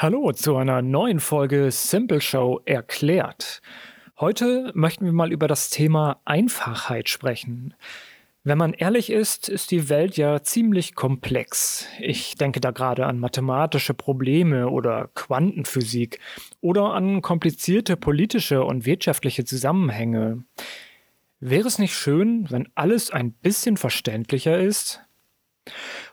Hallo zu einer neuen Folge Simple Show erklärt. Heute möchten wir mal über das Thema Einfachheit sprechen. Wenn man ehrlich ist, ist die Welt ja ziemlich komplex. Ich denke da gerade an mathematische Probleme oder Quantenphysik oder an komplizierte politische und wirtschaftliche Zusammenhänge. Wäre es nicht schön, wenn alles ein bisschen verständlicher ist?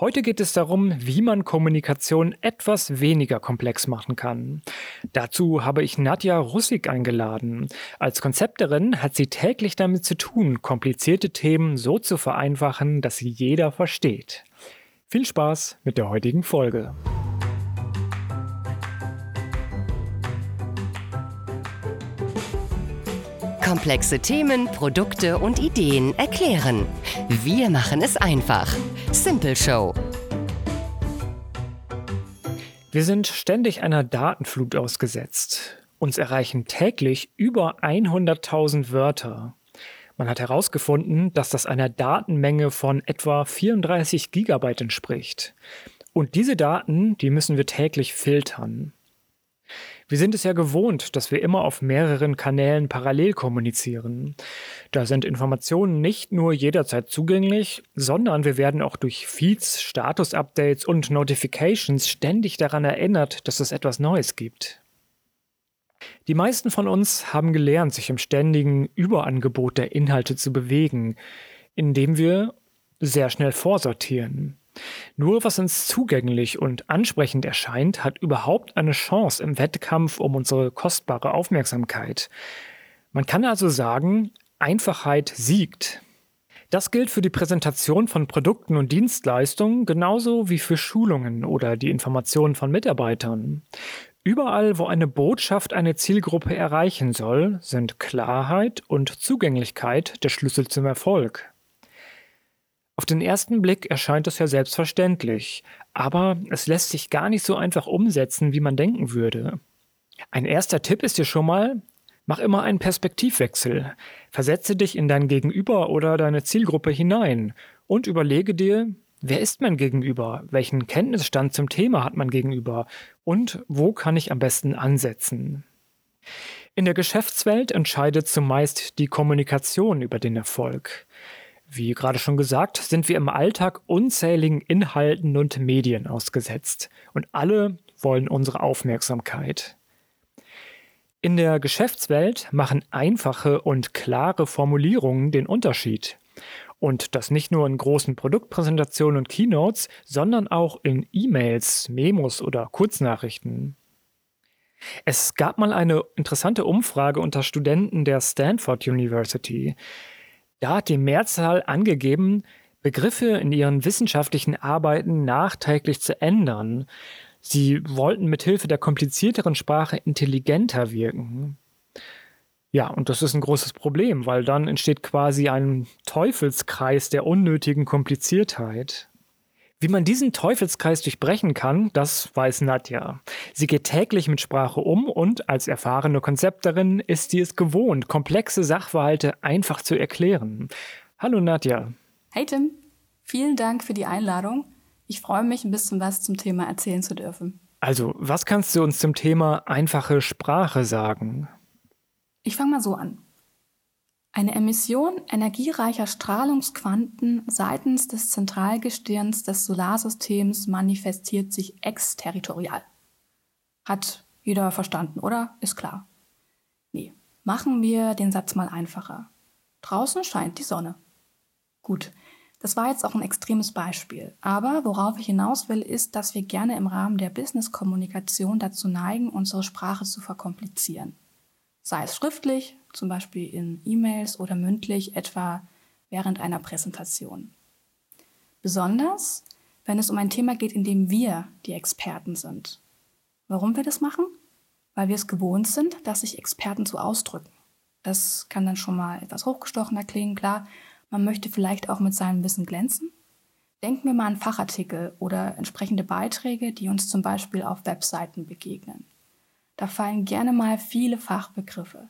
Heute geht es darum, wie man Kommunikation etwas weniger komplex machen kann. Dazu habe ich Nadja Russig eingeladen. Als Konzepterin hat sie täglich damit zu tun, komplizierte Themen so zu vereinfachen, dass sie jeder versteht. Viel Spaß mit der heutigen Folge. Komplexe Themen, Produkte und Ideen erklären. Wir machen es einfach. Simple Show. Wir sind ständig einer Datenflut ausgesetzt. Uns erreichen täglich über 100.000 Wörter. Man hat herausgefunden, dass das einer Datenmenge von etwa 34 Gigabyte entspricht. Und diese Daten, die müssen wir täglich filtern. Wir sind es ja gewohnt, dass wir immer auf mehreren Kanälen parallel kommunizieren. Da sind Informationen nicht nur jederzeit zugänglich, sondern wir werden auch durch Feeds, Status-Updates und Notifications ständig daran erinnert, dass es etwas Neues gibt. Die meisten von uns haben gelernt, sich im ständigen Überangebot der Inhalte zu bewegen, indem wir sehr schnell vorsortieren. Nur was uns zugänglich und ansprechend erscheint, hat überhaupt eine Chance im Wettkampf um unsere kostbare Aufmerksamkeit. Man kann also sagen, Einfachheit siegt. Das gilt für die Präsentation von Produkten und Dienstleistungen genauso wie für Schulungen oder die Information von Mitarbeitern. Überall, wo eine Botschaft eine Zielgruppe erreichen soll, sind Klarheit und Zugänglichkeit der Schlüssel zum Erfolg. Den ersten Blick erscheint es ja selbstverständlich, aber es lässt sich gar nicht so einfach umsetzen, wie man denken würde. Ein erster Tipp ist dir schon mal, mach immer einen Perspektivwechsel. Versetze dich in dein Gegenüber oder deine Zielgruppe hinein und überlege dir, wer ist mein Gegenüber? Welchen Kenntnisstand zum Thema hat man gegenüber? Und wo kann ich am besten ansetzen? In der Geschäftswelt entscheidet zumeist die Kommunikation über den Erfolg. Wie gerade schon gesagt, sind wir im Alltag unzähligen Inhalten und Medien ausgesetzt und alle wollen unsere Aufmerksamkeit. In der Geschäftswelt machen einfache und klare Formulierungen den Unterschied. Und das nicht nur in großen Produktpräsentationen und Keynotes, sondern auch in E-Mails, Memos oder Kurznachrichten. Es gab mal eine interessante Umfrage unter Studenten der Stanford University. Da hat die Mehrzahl angegeben, Begriffe in ihren wissenschaftlichen Arbeiten nachträglich zu ändern. Sie wollten mithilfe der komplizierteren Sprache intelligenter wirken. Ja, und das ist ein großes Problem, weil dann entsteht quasi ein Teufelskreis der unnötigen Kompliziertheit. Wie man diesen Teufelskreis durchbrechen kann, das weiß Nadja. Sie geht täglich mit Sprache um und als erfahrene Konzepterin ist sie es gewohnt, komplexe Sachverhalte einfach zu erklären. Hallo Nadja. Hey Tim, vielen Dank für die Einladung. Ich freue mich, ein bisschen was zum Thema erzählen zu dürfen. Also, was kannst du uns zum Thema einfache Sprache sagen? Ich fange mal so an. Eine Emission energiereicher Strahlungsquanten seitens des Zentralgestirns des Solarsystems manifestiert sich exterritorial. Hat jeder verstanden, oder? Ist klar. Nee, machen wir den Satz mal einfacher. Draußen scheint die Sonne. Gut, das war jetzt auch ein extremes Beispiel. Aber worauf ich hinaus will, ist, dass wir gerne im Rahmen der Business-Kommunikation dazu neigen, unsere Sprache zu verkomplizieren. Sei es schriftlich, zum Beispiel in E-Mails oder mündlich, etwa während einer Präsentation. Besonders, wenn es um ein Thema geht, in dem wir die Experten sind. Warum wir das machen? Weil wir es gewohnt sind, dass sich Experten so ausdrücken. Das kann dann schon mal etwas hochgestochener klingen, klar. Man möchte vielleicht auch mit seinem Wissen glänzen. Denken wir mal an Fachartikel oder entsprechende Beiträge, die uns zum Beispiel auf Webseiten begegnen. Da fallen gerne mal viele Fachbegriffe.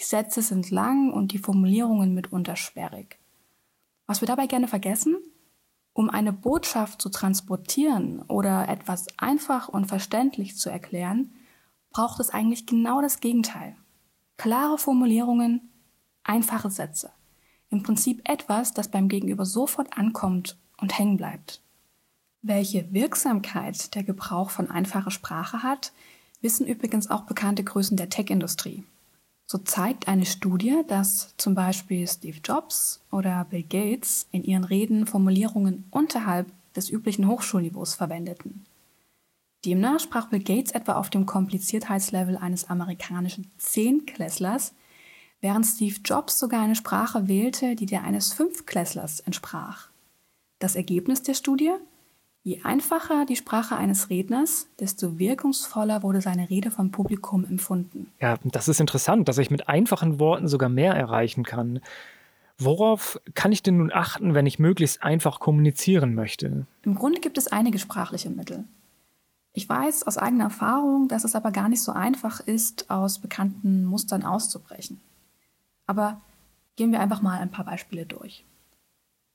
Die Sätze sind lang und die Formulierungen mitunter sperrig. Was wir dabei gerne vergessen? Um eine Botschaft zu transportieren oder etwas einfach und verständlich zu erklären, braucht es eigentlich genau das Gegenteil. Klare Formulierungen, einfache Sätze. Im Prinzip etwas, das beim Gegenüber sofort ankommt und hängen bleibt. Welche Wirksamkeit der Gebrauch von einfacher Sprache hat, wissen übrigens auch bekannte Größen der Tech-Industrie. So zeigt eine Studie, dass zum Beispiel Steve Jobs oder Bill Gates in ihren Reden Formulierungen unterhalb des üblichen Hochschulniveaus verwendeten. Demnach sprach Bill Gates etwa auf dem Kompliziertheitslevel eines amerikanischen Zehnklässlers, während Steve Jobs sogar eine Sprache wählte, die der eines Fünfklässlers entsprach. Das Ergebnis der Studie? Je einfacher die Sprache eines Redners, desto wirkungsvoller wurde seine Rede vom Publikum empfunden. Ja, das ist interessant, dass ich mit einfachen Worten sogar mehr erreichen kann. Worauf kann ich denn nun achten, wenn ich möglichst einfach kommunizieren möchte? Im Grunde gibt es einige sprachliche Mittel. Ich weiß aus eigener Erfahrung, dass es aber gar nicht so einfach ist, aus bekannten Mustern auszubrechen. Aber gehen wir einfach mal ein paar Beispiele durch.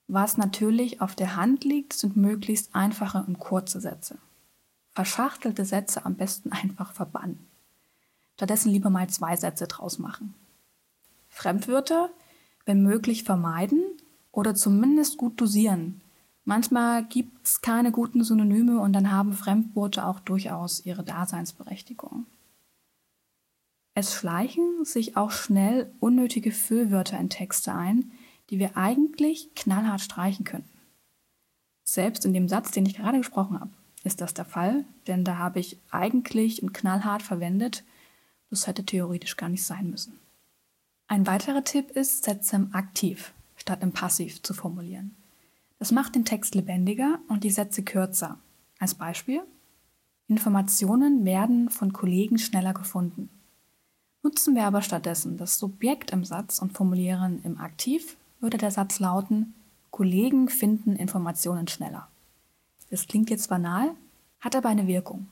Was natürlich auf der Hand liegt, sind möglichst einfache und kurze Sätze. Verschachtelte Sätze am besten einfach verbannen. Stattdessen lieber mal zwei Sätze draus machen. Fremdwörter, wenn möglich, vermeiden oder zumindest gut dosieren. Manchmal gibt es keine guten Synonyme und dann haben Fremdworte auch durchaus ihre Daseinsberechtigung. Es schleichen sich auch schnell unnötige Füllwörter in Texte ein, die wir eigentlich knallhart streichen könnten. Selbst in dem Satz, den ich gerade gesprochen habe, ist das der Fall, denn da habe ich eigentlich und knallhart verwendet. Das hätte theoretisch gar nicht sein müssen. Ein weiterer Tipp ist, Sätze im Aktiv statt im Passiv zu formulieren. Das macht den Text lebendiger und die Sätze kürzer. Als Beispiel, Informationen werden von Kollegen schneller gefunden. Nutzen wir aber stattdessen das Subjekt im Satz und formulieren im Aktiv würde der Satz lauten, Kollegen finden Informationen schneller. Das klingt jetzt banal, hat aber eine Wirkung.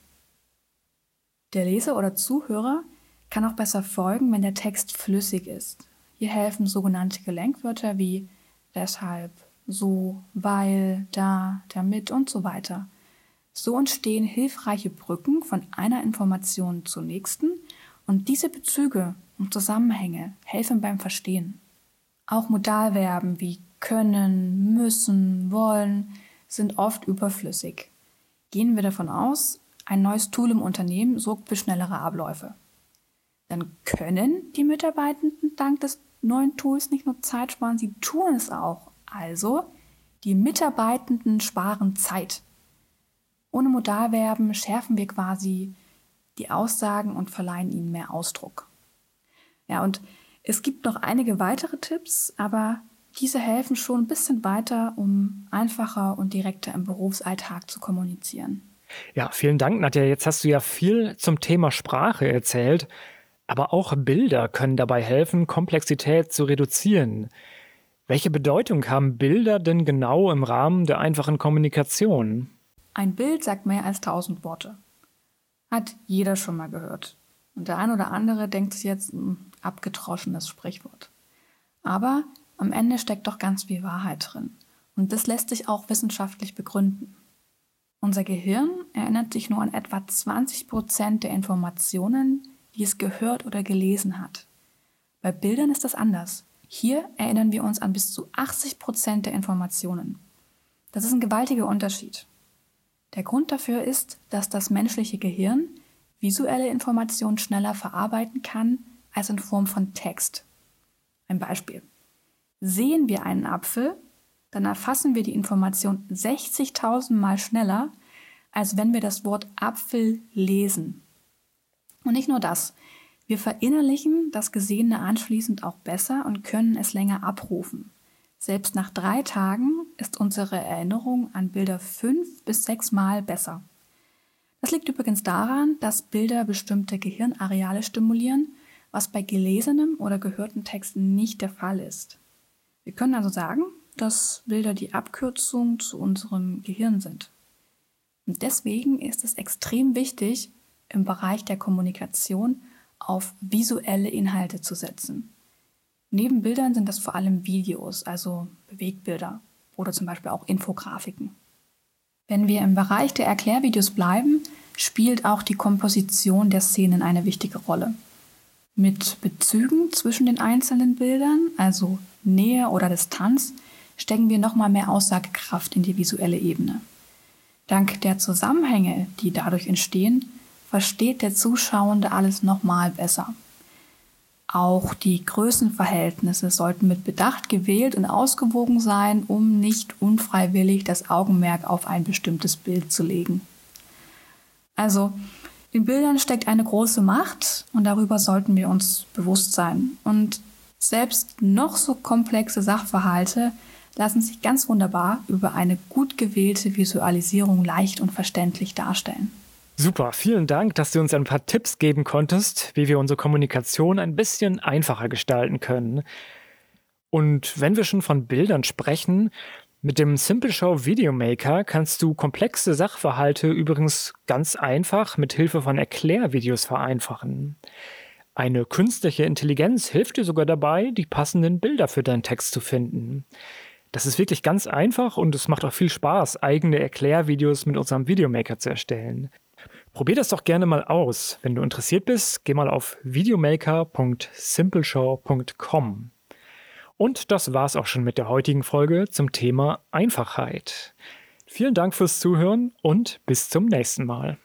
Der Leser oder Zuhörer kann auch besser folgen, wenn der Text flüssig ist. Hier helfen sogenannte Gelenkwörter wie deshalb, so, weil, da, damit und so weiter. So entstehen hilfreiche Brücken von einer Information zur nächsten und diese Bezüge und Zusammenhänge helfen beim Verstehen. Auch Modalverben wie können, müssen, wollen sind oft überflüssig. Gehen wir davon aus, ein neues Tool im Unternehmen sorgt für schnellere Abläufe. Dann können die Mitarbeitenden dank des neuen Tools nicht nur Zeit sparen, sie tun es auch. Also, die Mitarbeitenden sparen Zeit. Ohne Modalverben schärfen wir quasi die Aussagen und verleihen ihnen mehr Ausdruck. Ja, und es gibt noch einige weitere Tipps, aber diese helfen schon ein bisschen weiter, um einfacher und direkter im Berufsalltag zu kommunizieren. Ja, vielen Dank, Nadja. Jetzt hast du ja viel zum Thema Sprache erzählt, aber auch Bilder können dabei helfen, Komplexität zu reduzieren. Welche Bedeutung haben Bilder denn genau im Rahmen der einfachen Kommunikation? Ein Bild sagt mehr als tausend Worte. Hat jeder schon mal gehört. Und der ein oder andere denkt sich jetzt, abgetroschenes Sprichwort. Aber am Ende steckt doch ganz viel Wahrheit drin. Und das lässt sich auch wissenschaftlich begründen. Unser Gehirn erinnert sich nur an etwa 20 Prozent der Informationen, die es gehört oder gelesen hat. Bei Bildern ist das anders. Hier erinnern wir uns an bis zu 80 Prozent der Informationen. Das ist ein gewaltiger Unterschied. Der Grund dafür ist, dass das menschliche Gehirn visuelle Informationen schneller verarbeiten kann als in Form von Text. Ein Beispiel. Sehen wir einen Apfel, dann erfassen wir die Information 60.000 Mal schneller, als wenn wir das Wort Apfel lesen. Und nicht nur das, wir verinnerlichen das Gesehene anschließend auch besser und können es länger abrufen. Selbst nach drei Tagen ist unsere Erinnerung an Bilder fünf bis sechs Mal besser. Das liegt übrigens daran, dass Bilder bestimmte Gehirnareale stimulieren was bei gelesenem oder gehörten Texten nicht der Fall ist. Wir können also sagen, dass Bilder die Abkürzung zu unserem Gehirn sind. Und deswegen ist es extrem wichtig, im Bereich der Kommunikation auf visuelle Inhalte zu setzen. Neben Bildern sind das vor allem Videos, also Bewegbilder. oder zum Beispiel auch Infografiken. Wenn wir im Bereich der Erklärvideos bleiben, spielt auch die Komposition der Szenen eine wichtige Rolle. Mit Bezügen zwischen den einzelnen Bildern, also Nähe oder Distanz, stecken wir nochmal mehr Aussagekraft in die visuelle Ebene. Dank der Zusammenhänge, die dadurch entstehen, versteht der Zuschauende alles nochmal besser. Auch die Größenverhältnisse sollten mit Bedacht gewählt und ausgewogen sein, um nicht unfreiwillig das Augenmerk auf ein bestimmtes Bild zu legen. Also, in Bildern steckt eine große Macht und darüber sollten wir uns bewusst sein. Und selbst noch so komplexe Sachverhalte lassen sich ganz wunderbar über eine gut gewählte Visualisierung leicht und verständlich darstellen. Super, vielen Dank, dass du uns ein paar Tipps geben konntest, wie wir unsere Kommunikation ein bisschen einfacher gestalten können. Und wenn wir schon von Bildern sprechen, mit dem Simple Show Video Maker kannst du komplexe Sachverhalte übrigens ganz einfach mit Hilfe von Erklärvideos vereinfachen. Eine künstliche Intelligenz hilft dir sogar dabei, die passenden Bilder für deinen Text zu finden. Das ist wirklich ganz einfach und es macht auch viel Spaß, eigene Erklärvideos mit unserem Videomaker zu erstellen. Probier das doch gerne mal aus. Wenn du interessiert bist, geh mal auf videomaker.simpleshow.com. Und das war's auch schon mit der heutigen Folge zum Thema Einfachheit. Vielen Dank fürs Zuhören und bis zum nächsten Mal.